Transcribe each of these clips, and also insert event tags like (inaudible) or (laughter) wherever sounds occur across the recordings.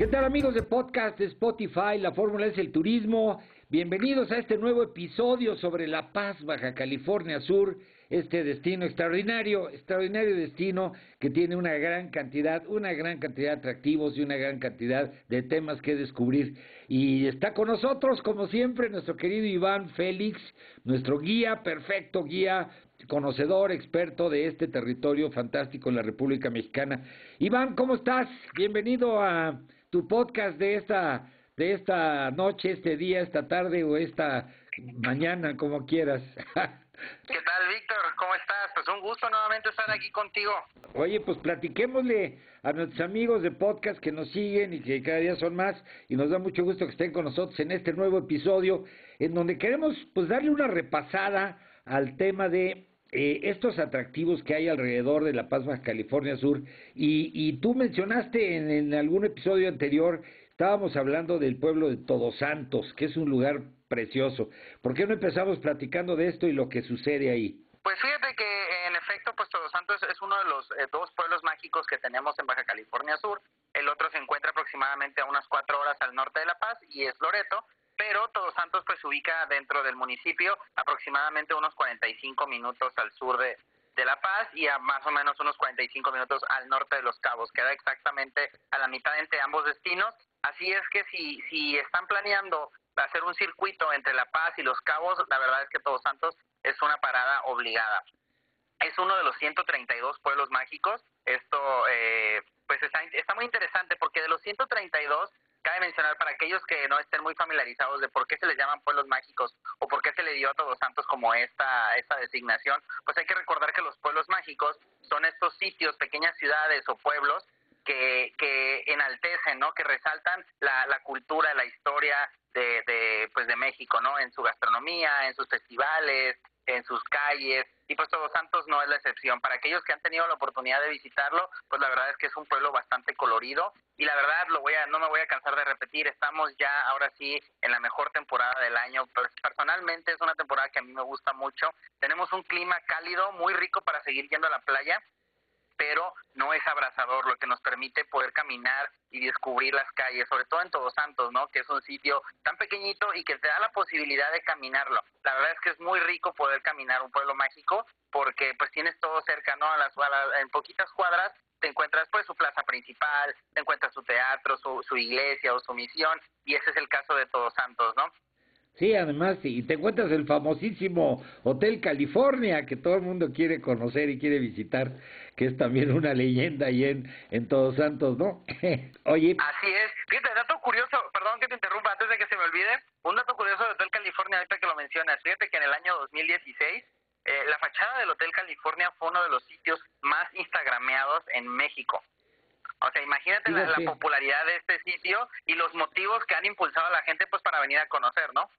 ¿Qué tal amigos de podcast Spotify? La fórmula es el turismo. Bienvenidos a este nuevo episodio sobre La Paz, Baja California Sur, este destino extraordinario, extraordinario destino que tiene una gran cantidad, una gran cantidad de atractivos y una gran cantidad de temas que descubrir. Y está con nosotros, como siempre, nuestro querido Iván Félix, nuestro guía, perfecto guía, conocedor, experto de este territorio fantástico en la República Mexicana. Iván, ¿cómo estás? Bienvenido a tu podcast de esta de esta noche, este día, esta tarde o esta mañana, como quieras. (laughs) ¿Qué tal, Víctor? ¿Cómo estás? Pues un gusto nuevamente estar aquí contigo. Oye, pues platiquémosle a nuestros amigos de podcast que nos siguen y que cada día son más y nos da mucho gusto que estén con nosotros en este nuevo episodio en donde queremos pues darle una repasada al tema de eh, estos atractivos que hay alrededor de La Paz, Baja California Sur, y, tú mencionaste en, en, algún episodio anterior, estábamos hablando del pueblo de Todos Santos, que es un lugar precioso. ¿Por qué no empezamos platicando de esto y lo que sucede ahí? Pues fíjate que en efecto, pues Todos Santos es uno de los eh, dos pueblos mágicos que tenemos en Baja California Sur. El otro se encuentra aproximadamente a unas cuatro horas al norte de La Paz y es Loreto pero Todos Santos pues se ubica dentro del municipio aproximadamente unos 45 minutos al sur de, de La Paz y a más o menos unos 45 minutos al norte de Los Cabos. Queda exactamente a la mitad entre ambos destinos. Así es que si, si están planeando hacer un circuito entre La Paz y Los Cabos, la verdad es que Todos Santos es una parada obligada. Es uno de los 132 pueblos mágicos. Esto eh, pues está, está muy interesante porque de los 132 cabe mencionar para aquellos que no estén muy familiarizados de por qué se les llaman pueblos mágicos o por qué se le dio a Todos Santos como esta, esta designación, pues hay que recordar que los pueblos mágicos son estos sitios, pequeñas ciudades o pueblos que, que enaltecen, ¿no? Que resaltan la, la cultura, la historia de, de, pues de México, ¿no? En su gastronomía, en sus festivales, en sus calles, y pues Todos Santos no es la excepción. Para aquellos que han tenido la oportunidad de visitarlo, pues la verdad es que es un pueblo bastante colorido y la verdad lo voy a, no me voy a cansar de repetir, estamos ya ahora sí en la mejor temporada del año. Pues, personalmente es una temporada que a mí me gusta mucho. Tenemos un clima cálido, muy rico para seguir yendo a la playa pero no es abrazador, lo que nos permite poder caminar y descubrir las calles, sobre todo en Todos Santos, ¿no? Que es un sitio tan pequeñito y que te da la posibilidad de caminarlo. La verdad es que es muy rico poder caminar un pueblo mágico porque pues tienes todo cerca, ¿no? A las, a en poquitas cuadras te encuentras pues su plaza principal, te encuentras su teatro, su, su iglesia o su misión y ese es el caso de Todos Santos, ¿no? Sí, además, y te encuentras el famosísimo Hotel California, que todo el mundo quiere conocer y quiere visitar, que es también una leyenda ahí en, en Todos Santos, ¿no? (laughs) Oye. Así es. Fíjate, dato curioso, perdón que te interrumpa antes de que se me olvide, un dato curioso de Hotel California, ahorita que lo mencionas, fíjate que en el año 2016, eh, la fachada del Hotel California fue uno de los sitios más instagrameados en México. O sea, imagínate la, la, popularidad de este sitio y los motivos que han impulsado a la gente pues para venir a conocer, ¿no?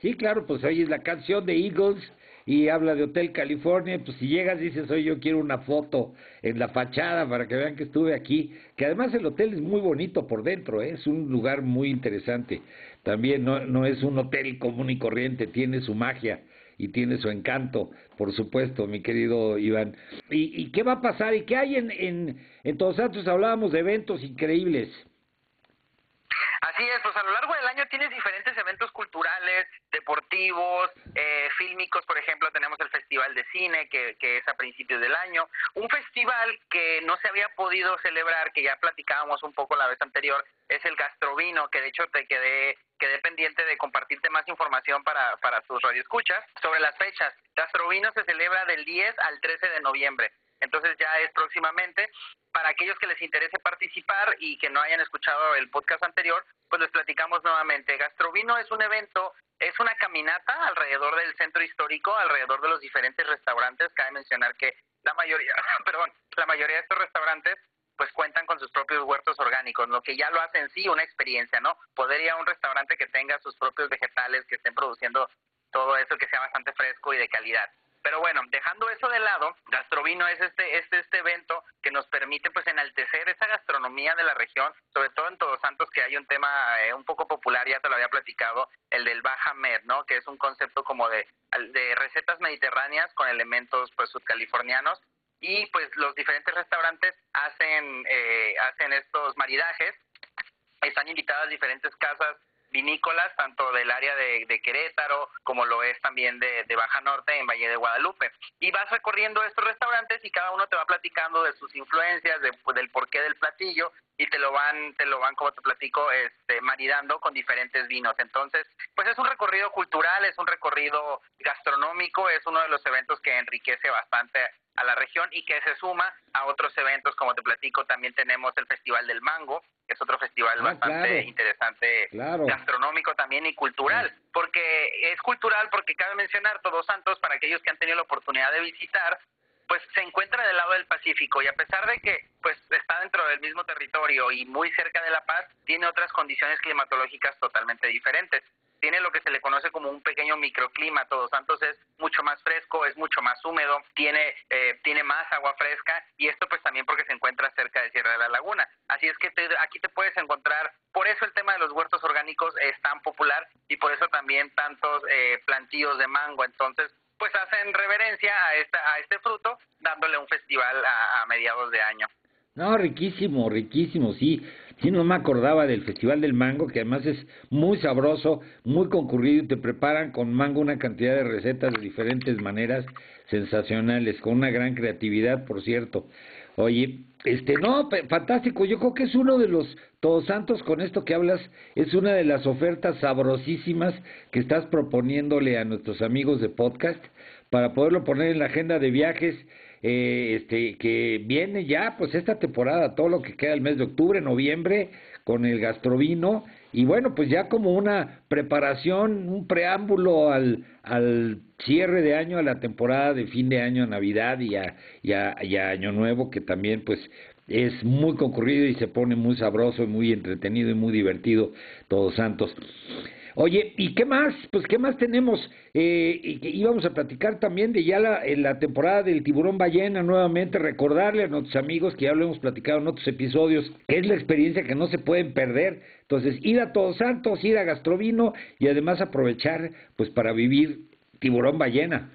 Sí, claro, pues ahí es la canción de Eagles y habla de Hotel California, pues si llegas dices, oye, yo quiero una foto en la fachada para que vean que estuve aquí, que además el hotel es muy bonito por dentro, ¿eh? es un lugar muy interesante, también no, no es un hotel común y corriente, tiene su magia y tiene su encanto, por supuesto, mi querido Iván. ¿Y, y qué va a pasar? ¿Y qué hay en, en, en Todos Santos? Hablábamos de eventos increíbles. Así es, pues a lo largo del año tienes diferentes eventos culturales, deportivos, eh, fílmicos, por ejemplo, tenemos el Festival de Cine, que, que es a principios del año, un festival que no se había podido celebrar, que ya platicábamos un poco la vez anterior, es el Gastrovino, que de hecho te quedé, quedé pendiente de compartirte más información para, para tus radioescuchas sobre las fechas. Gastrovino se celebra del 10 al 13 de noviembre. Entonces ya es próximamente. Para aquellos que les interese participar y que no hayan escuchado el podcast anterior, pues les platicamos nuevamente. Gastrovino es un evento, es una caminata alrededor del centro histórico, alrededor de los diferentes restaurantes. Cabe mencionar que la mayoría, (laughs) perdón, la mayoría de estos restaurantes pues cuentan con sus propios huertos orgánicos, lo que ya lo hace en sí una experiencia, ¿no? Poder ir a un restaurante que tenga sus propios vegetales, que estén produciendo todo eso, que sea bastante fresco y de calidad. Pero bueno, dejando eso de lado, Gastrovino es este, este, este evento que nos permite pues enaltecer esa gastronomía de la región, sobre todo en Todos Santos, que hay un tema eh, un poco popular, ya te lo había platicado, el del Baja Med, ¿no? Que es un concepto como de, de recetas mediterráneas con elementos pues subcalifornianos y pues los diferentes restaurantes hacen, eh, hacen estos maridajes, están invitadas diferentes casas vinícolas, tanto del área de, Querétaro como lo es también de, Baja Norte en Valle de Guadalupe. Y vas recorriendo estos restaurantes y cada uno te va platicando de sus influencias, de, del porqué del platillo y te lo van, te lo van, como te platico, este, maridando con diferentes vinos. Entonces, pues es un recorrido cultural, es un recorrido gastronómico, es uno de los eventos que enriquece bastante a la región y que se suma a otros eventos, como te platico, también tenemos el Festival del Mango, es otro festival ah, bastante interesante, gastronómico también y cultural, porque es cultural porque cabe mencionar Todos Santos, para aquellos que han tenido la oportunidad de visitar, pues se encuentra del lado del Pacífico y a pesar de que pues está dentro del mismo territorio y muy cerca de La Paz, tiene otras condiciones climatológicas totalmente diferentes tiene lo que se le conoce como un pequeño microclima. Todos Santos es mucho más fresco, es mucho más húmedo, tiene, eh, tiene más agua fresca y esto pues también porque se encuentra cerca de Sierra de la Laguna. Así es que aquí te puedes encontrar, por eso el tema de los huertos orgánicos es tan popular y por eso también tantos eh, plantíos de mango. Entonces, pues hacen reverencia a, esta, a este fruto dándole un festival a mediados de año. No, riquísimo, riquísimo, sí. Sí, no me acordaba del Festival del Mango, que además es muy sabroso, muy concurrido y te preparan con mango una cantidad de recetas de diferentes maneras sensacionales, con una gran creatividad, por cierto. Oye, este, no, fantástico, yo creo que es uno de los Todos Santos con esto que hablas, es una de las ofertas sabrosísimas que estás proponiéndole a nuestros amigos de podcast para poderlo poner en la agenda de viajes eh, este, que viene ya, pues esta temporada, todo lo que queda el mes de octubre, noviembre, con el gastrovino, y bueno, pues ya como una preparación, un preámbulo al, al cierre de año, a la temporada de fin de año, Navidad y a, Año Nuevo, que también pues es muy concurrido y se pone muy sabroso muy entretenido y muy divertido Todos Santos. Oye, ¿y qué más? Pues, ¿qué más tenemos? Eh, y íbamos a platicar también de ya la, la temporada del tiburón ballena nuevamente, recordarle a nuestros amigos que ya lo hemos platicado en otros episodios, que es la experiencia que no se pueden perder. Entonces, ir a Todos Santos, ir a Gastrovino y además aprovechar pues para vivir tiburón ballena.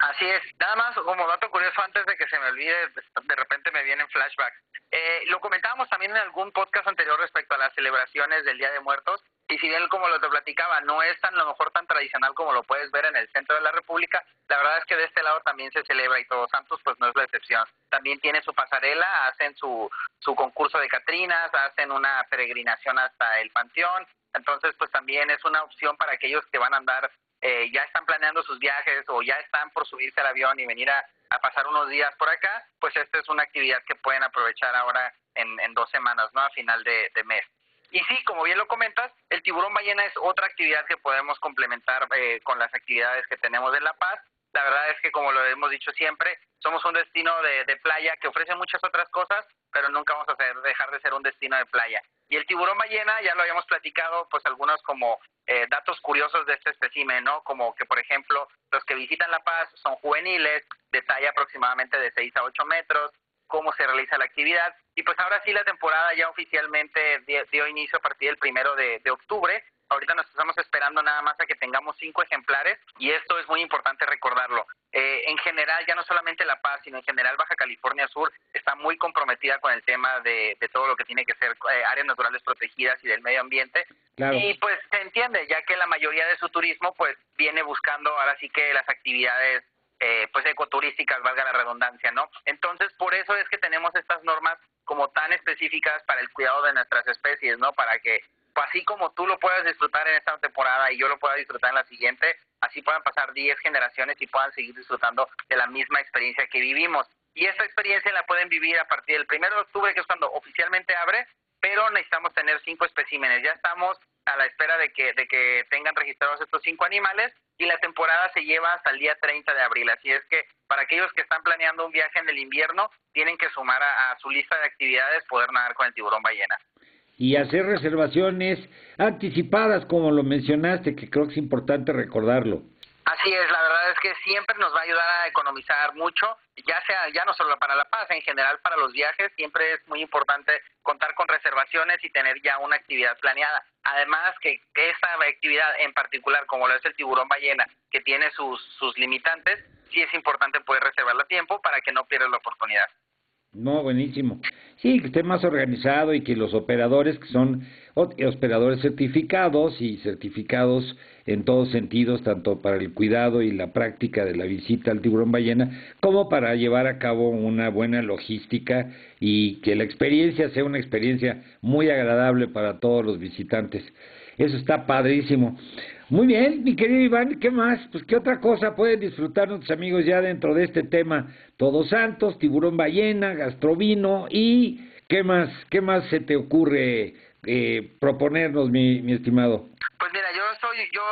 Así es, nada más como dato curioso antes de que se me olvide, de repente me vienen flashbacks. Eh, lo comentábamos también en algún podcast anterior respecto a las celebraciones del Día de Muertos y si bien como lo te platicaba no es tan lo mejor tan tradicional como lo puedes ver en el centro de la República, la verdad es que de este lado también se celebra y Todos Santos pues no es la excepción. También tiene su pasarela, hacen su, su concurso de Catrinas, hacen una peregrinación hasta el Panteón, entonces pues también es una opción para aquellos que van a andar, eh, ya están planeando sus viajes o ya están por subirse al avión y venir a, pasar unos días por acá, pues esta es una actividad que pueden aprovechar ahora en, en dos semanas, ¿no? A final de mes. Y sí, como bien lo comentas, el tiburón ballena es otra actividad que podemos complementar eh, con las actividades que tenemos en La Paz. La verdad es que, como lo hemos dicho siempre, somos un destino de, playa que ofrece muchas otras cosas, pero nunca vamos a dejar de ser un destino de playa. Y el tiburón ballena, ya lo habíamos platicado, pues algunos como eh, datos curiosos de este espécimen, ¿no? Como que, por ejemplo, los que visitan La Paz son juveniles, de talla aproximadamente de 6 a 8 metros, cómo se realiza la actividad. Y pues ahora sí la temporada ya oficialmente dio, inicio a partir del primero de, octubre. Ahorita nos estamos esperando nada más a que tengamos cinco ejemplares y esto es muy importante recordarlo. Eh, en general, ya no solamente La Paz, sino en general Baja California Sur está muy comprometida con el tema de, todo lo que tiene que ser eh, áreas naturales protegidas y del medio ambiente. Y pues se entiende, ya que la mayoría de su turismo pues viene buscando ahora sí que las actividades eh, pues ecoturísticas, valga la redundancia, ¿no? Entonces, por eso es que tenemos estas normas como tan específicas para el cuidado de nuestras especies, ¿no? Para que pues, así como tú lo puedas disfrutar en esta temporada y yo lo pueda disfrutar en la siguiente, así puedan pasar 10 generaciones y puedan seguir disfrutando de la misma experiencia que vivimos. Y esta experiencia la pueden vivir a partir del 1 de octubre, que es cuando oficialmente abre, pero necesitamos tener cinco especímenes. Ya estamos a la espera de que, de que tengan registrados estos cinco animales y la temporada se lleva hasta el día 30 de abril. Así es que para aquellos que están planeando un viaje en el invierno, tienen que sumar a su lista de actividades poder nadar con el tiburón ballena y hacer reservaciones anticipadas, como lo mencionaste, que creo que es importante recordarlo. Así es, la verdad es que siempre nos va a ayudar a economizar mucho, ya sea ya no solo para La Paz, en general para los viajes, siempre es muy importante contar con reservaciones y tener ya una actividad planeada. Además que esa actividad en particular, como lo es el tiburón ballena, que tiene sus, sus limitantes, sí es importante poder reservarlo a tiempo para que no pierdas la oportunidad. No, buenísimo. Sí, que esté más organizado y que los operadores, que son operadores certificados y certificados en todos sentidos, tanto para el cuidado y la práctica de la visita al tiburón ballena, como para llevar a cabo una buena logística y que la experiencia sea una experiencia muy agradable para todos los visitantes. Eso está padrísimo. Muy bien, mi querido Iván, ¿qué más? Pues qué otra cosa pueden disfrutar nuestros amigos ya dentro de este tema. Todos Santos, tiburón ballena, gastrovino y qué más, qué más se te ocurre eh, proponernos, mi, mi estimado. Pues mira, yo soy, yo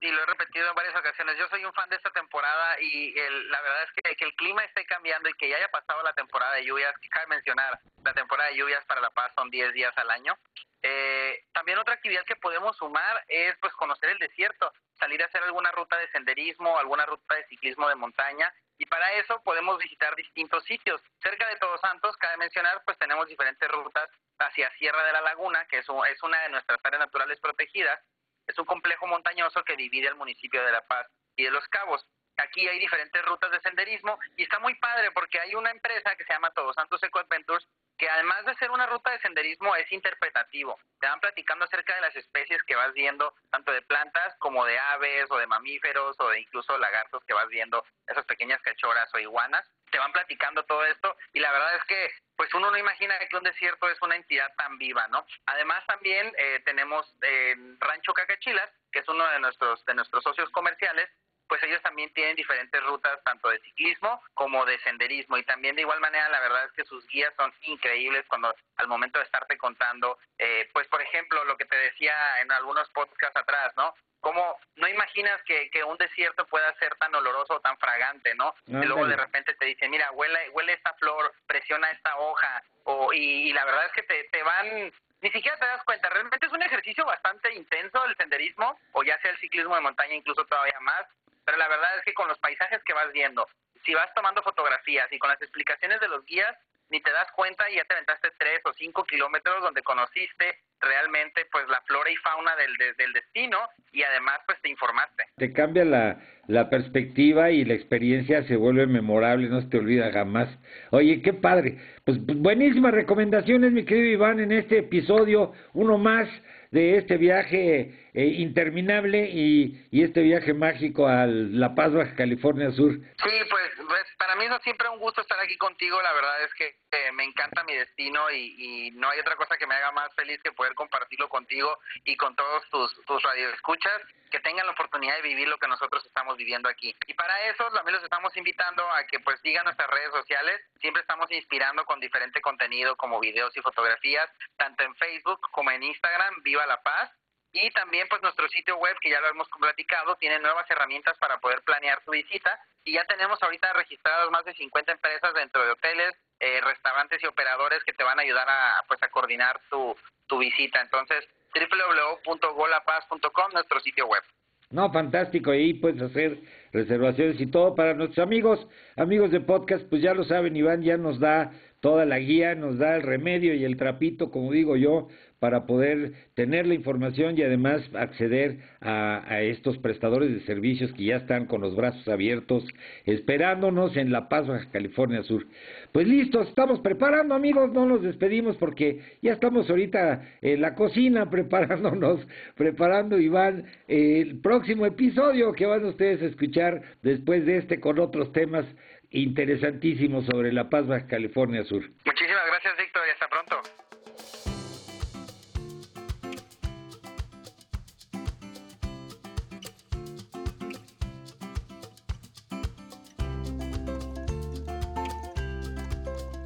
y lo he repetido en varias ocasiones, yo soy un fan de esta temporada y el, la verdad es que, que el clima esté cambiando y que ya haya pasado la temporada de lluvias, que cabe mencionar, la temporada de lluvias para La Paz son 10 días al año. Eh, también otra actividad que podemos sumar es pues conocer el desierto, salir a hacer alguna ruta de senderismo, alguna ruta de ciclismo de montaña y para eso podemos visitar distintos sitios. Cerca de Todos Santos, cabe mencionar, pues tenemos diferentes rutas hacia Sierra de la Laguna, que es, es una de nuestras áreas naturales protegidas, es un complejo montañoso que divide el municipio de La Paz y de Los Cabos. Aquí hay diferentes rutas de senderismo y está muy padre porque hay una empresa que se llama Todos Santos Eco Adventures que además de ser una ruta de senderismo es interpretativo. Te van platicando acerca de las especies que vas viendo, tanto de plantas como de aves o de mamíferos o de incluso lagartos que vas viendo, esas pequeñas cachoras o iguanas. Te van platicando todo esto y la verdad es que pues uno no imagina que un desierto es una entidad tan viva, ¿no? Además también eh, tenemos eh, Rancho Cacachilas, que es uno de nuestros de nuestros socios comerciales, pues ellos también tienen diferentes rutas, tanto de ciclismo como de senderismo. Y también de igual manera, la verdad es que sus guías son increíbles cuando al momento de estarte contando, eh, pues por ejemplo, lo que te decía en algunos podcasts atrás, ¿no? Como no imaginas que, que un desierto pueda ser tan oloroso o tan fragante, ¿no? y luego de repente te dicen, mira, huele, huele esta flor, presiona esta hoja, o, y, y la verdad es que te, te van ni siquiera te das cuenta. Realmente es un ejercicio bastante intenso el senderismo, o ya sea el ciclismo de montaña, incluso todavía más pero la verdad es que con los paisajes que vas viendo, si vas tomando fotografías y con las explicaciones de los guías, ni te das cuenta y ya te aventaste tres o cinco kilómetros donde conociste realmente pues la flora y fauna del, del destino y además pues te informaste. Te cambia la, la perspectiva y la experiencia se vuelve memorable, no se te olvida jamás. Oye, qué padre. Pues, pues buenísimas recomendaciones, mi querido Iván, en este episodio, uno más de este viaje eh, interminable y, este viaje mágico a La Paz, Baja California Sur. Sí, pues, pues para mí es siempre un gusto estar aquí contigo. La verdad es que eh, me encanta mi destino y, y, no hay otra cosa que me haga más feliz que poder compartirlo contigo y con todos tus, tus radioescuchas que tengan la oportunidad de vivir lo que nosotros estamos viviendo aquí. Y para eso también los estamos invitando a que pues sigan nuestras redes sociales. Siempre estamos inspirando con diferente contenido como videos y fotografías, tanto en Facebook como en Instagram, Viva la Paz. Y también pues nuestro sitio web, que ya lo hemos platicado, tiene nuevas herramientas para poder planear tu visita. Y ya tenemos ahorita registradas más de 50 empresas dentro de hoteles, eh, restaurantes y operadores que te van a ayudar a, pues, a coordinar tu, tu visita. Entonces, www.golapaz.com, nuestro sitio web. No, fantástico, ahí puedes hacer reservaciones y todo para nuestros amigos, amigos de podcast, pues ya lo saben, Iván ya nos da toda la guía, nos da el remedio y el trapito, como digo yo, para poder tener la información y además acceder a, estos prestadores de servicios que ya están con los brazos abiertos esperándonos en La Paz, Baja California Sur. Pues listo, estamos preparando amigos, no nos despedimos porque ya estamos ahorita en la cocina (laughs) preparándonos, preparando Iván el próximo episodio que van ustedes a escuchar después de este con otros temas interesantísimos sobre La Paz, Baja California Sur. Muchísimas gracias Víctor y hasta pronto.